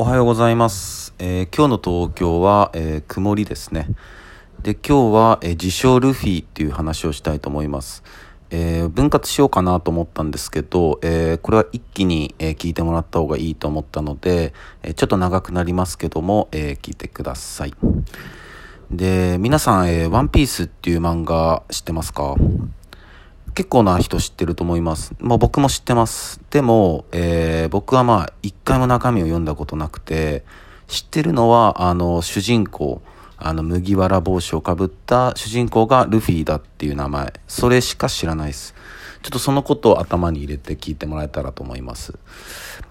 おはようございます。えー今日の東京は、えー曇りですね。で、今日は、えー自称ルフィっていう話をしたいと思います。えー分割しようかなと思ったんですけど、えーこれは一気に、えー聞いてもらった方がいいと思ったので、えちょっと長くなりますけども、え聞いてください。で、皆さん、えーワンピースっていう漫画知ってますか？結構な人知ってると思います。まあ僕も知ってます。でも、えー僕はまあ一回も中身を読んだことなくて、知ってるのは、あの、主人公、あの、麦わら帽子をかぶった主人公がルフィだっていう名前。それしか知らないです。ちょっとそのことを頭に入れて聞いてもらえたらと思います。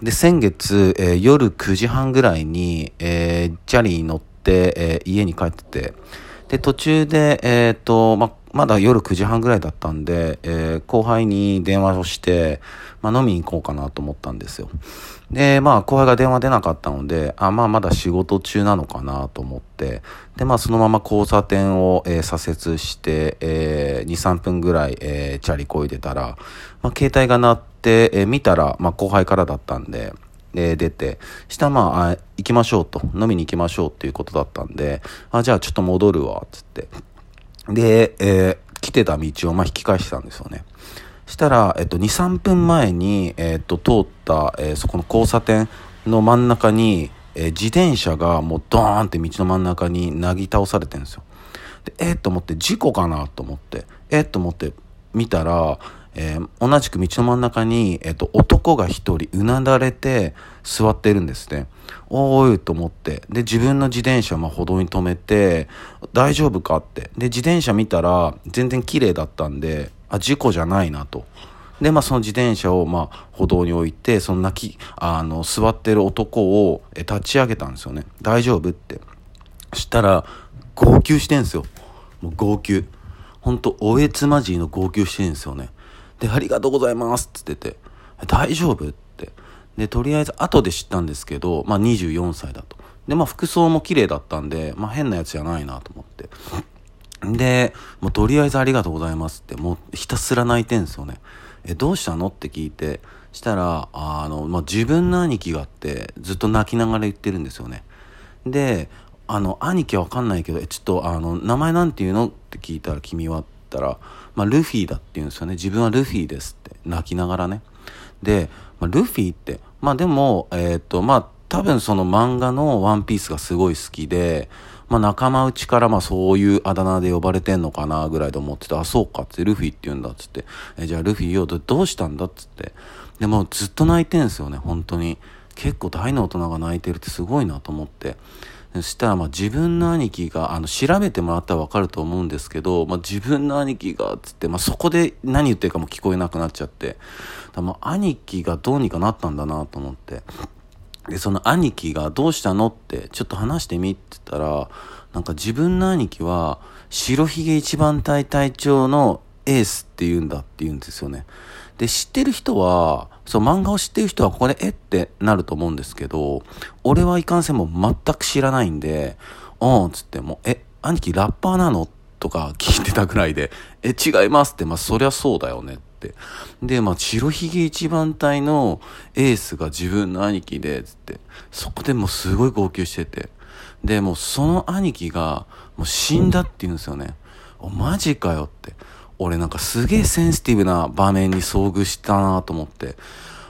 で、先月、えー夜9時半ぐらいに、えーチャリーに乗って、えー家に帰ってて、で、途中で、えっ、と、ま、まだ夜9時半ぐらいだったんで、えー後輩に電話をして、ま、飲みに行こうかなと思ったんですよ。で、まあ、後輩が電話出なかったので、あ、まあ、まだ仕事中なのかなと思って、で、まあ、そのまま交差点を、えー左折して、えー2、3分ぐらい、えーチャリこいでたら、まあ、携帯が鳴って、えー見たら、まあ、後輩からだったんで、えー出て、したらまあ、行きましょうと、飲みに行きましょうっていうことだったんで、あ、じゃあちょっと戻るわ、つって。で、えー来てた道をまあ引き返してたんですよね。したら、えっと、2、3分前に、えっと、通った、えーそこの交差点の真ん中に、えー自転車がもうドーンって道の真ん中になぎ倒されてるんですよ。で、えー、と思って、事故かなと思って、えー、と思って見たら、えー同じく道の真ん中に、えー、と男が一人うなだれて座ってるんですね。おーいと思って。で、自分の自転車も歩道に止めて、大丈夫かって。で、自転車見たら全然綺麗だったんで、あ、事故じゃないなと。で、まあ、その自転車を、まあ、歩道に置いて、その泣き、あの、座ってる男をえ立ち上げたんですよね。大丈夫って。したら、号泣してんすよ。もう号泣。ほんと、おえつまじいの号泣してんすよね。で、ありがとうございますって言ってて、大丈夫？って。で、とりあえず、後で知ったんですけど、まあ、24歳だと。で、まあ、服装も綺麗だったんで、まあ、変なやつじゃないなと思って。で、もうとりあえずありがとうございますって、もうひたすら泣いてんですよね。え、どうしたの？って聞いて、したら、あの、まあ、自分の兄貴があって、ずっと泣きながら言ってるんですよね。で、あの、兄貴はわかんないけど、えちょっと、あの、名前なんて言うの？って聞いたら、君はったら、まあ、ルフィだって言うんですよね。自分はルフィですって、泣きながらね。で、まあ、ルフィって、まあでも、えーっと、まあ、多分その漫画のワンピースがすごい好きで、まあ仲間内からまあそういうあだ名で呼ばれてんのかなぐらいで思ってて、あ、そうかっつって、ルフィって言うんだっつって、え、じゃあルフィよ、どうしたんだっつって。でもずっと泣いてんすよね、本当に。結構大の大人が泣いてるってすごいなと思って。そしたらまあ自分の兄貴があの調べてもらったら分かると思うんですけど、まあ、自分の兄貴がつって、まあ、そこで何言ってるかも聞こえなくなっちゃってだまあ兄貴がどうにかなったんだなと思ってでその兄貴が「どうしたの?」ってちょっと話してみって言ったらなんか自分の兄貴は白ひげ一番隊隊長のエースって言うんだって言うんですよね。で、知ってる人は、そう、漫画を知ってる人はここでえってなると思うんですけど、俺はいかんせんも全く知らないんで、うん、つってもう、え、兄貴ラッパーなのとか聞いてたぐらいで、え、違いますって、まあそりゃそうだよねって。で、まあ白ひげ一番隊のエースが自分の兄貴で、つって、そこでもうすごい号泣してて、で、もうその兄貴が、もう死んだって言うんですよね。お、マジかよって。俺なんかすげえセンシティブな場面に遭遇したなと思って、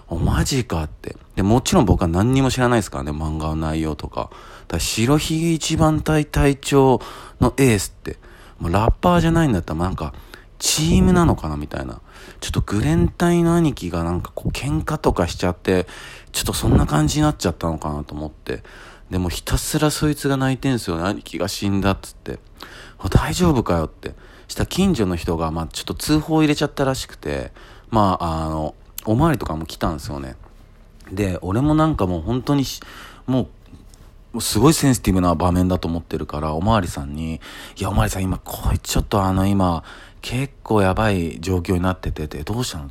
お、マジかって。で、もちろん僕は何にも知らないですからね、漫画の内容とか。だ白ひげ一番隊隊長のエースって、もうラッパーじゃないんだったらなんか、チームなのかなみたいな。ちょっとグレン隊の兄貴がなんかこう喧嘩とかしちゃって、ちょっとそんな感じになっちゃったのかなと思って。でもひたすらそいつが泣いてんすよね。兄貴が死んだっつって。大丈夫かよって。した近所の人が、まあちょっと通報入れちゃったらしくて、まああの、おまわりとかも来たんですよね。で、俺もなんかもう本当に、もう、すごいセンシティブな場面だと思ってるから、おまわりさんに、いや、おまわりさん今、こいつちょっとあの今、結構やばい状況になってて、どうしたの？い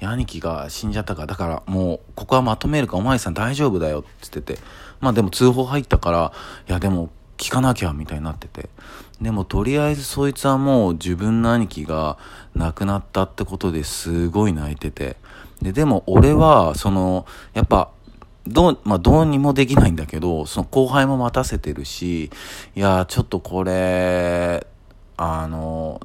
や、兄貴が死んじゃったから、だからもう、ここはまとめるか、おまわりさん大丈夫だよって言ってて、まあでも通報入ったから、いや、でも、聞かなきゃ、みたいになってて。でも、とりあえずそいつはもう自分の兄貴が亡くなったってことですごい泣いてて。で、でも俺は、その、やっぱ、どう、まあ、どうにもできないんだけど、その後輩も待たせてるし、いや、ちょっとこれ、あの、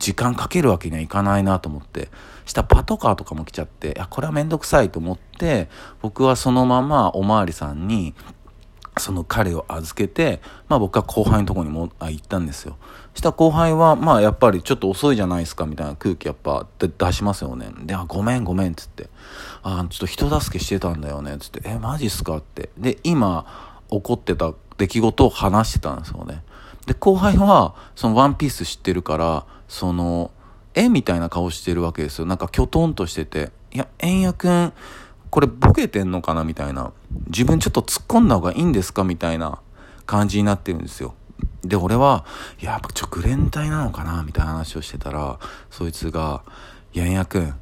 時間かけるわけにはいかないなと思って、したパトカーとかも来ちゃって、いや、これはめんどくさいと思って、僕はそのままおまわりさんに、その彼を預けて、まあ僕は後輩のとこにもあ行ったんですよ。した後輩は、まあやっぱりちょっと遅いじゃないですかみたいな空気やっぱ出しますよね。で、あ、ごめんごめんっつって。あ、ちょっと人助けしてたんだよねっつって。え、マジっすか？って。で、今起こってた出来事を話してたんですよね。で、後輩は、そのワンピース知ってるから、その、えみたいな顔してるわけですよ。なんかきょとんとしてて。いや、円谷くん、これボケてんのかなみたいな。自分ちょっと突っ込んだ方がいいんですかみたいな感じになってるんですよ。で、俺は、いや、ちょ、グレン隊なのかなみたいな話をしてたら、そいつが、いや、円谷くん、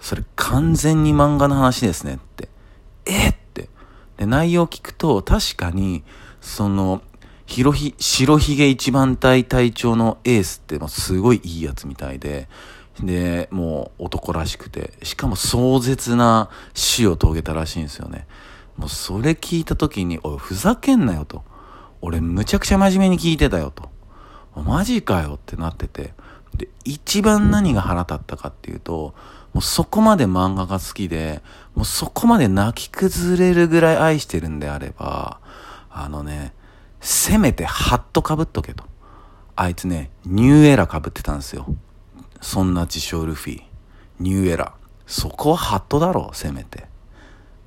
それ完全に漫画の話ですねって。えって。で、内容を聞くと、確かに、その、白ひ、げ一番隊隊長のエースってもうすごいいいやつみたいで、で、もう男らしくて、しかも壮絶な死を遂げたらしいんですよね。もうそれ聞いた時に、おい、ふざけんなよと。俺むちゃくちゃ真面目に聞いてたよと。マジかよってなってて。で、一番何が腹立ったかっていうと、もうそこまで漫画が好きで、もうそこまで泣き崩れるぐらい愛してるんであれば、あのね、せめてハットかぶっとけと。あいつね、ニューエラかぶってたんですよ。そんな自称ルフィ。ニューエラ。そこはハットだろう、せめて。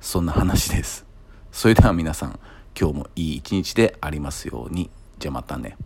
そんな話です。それでは皆さん、今日もいい一日でありますように。じゃあまたね。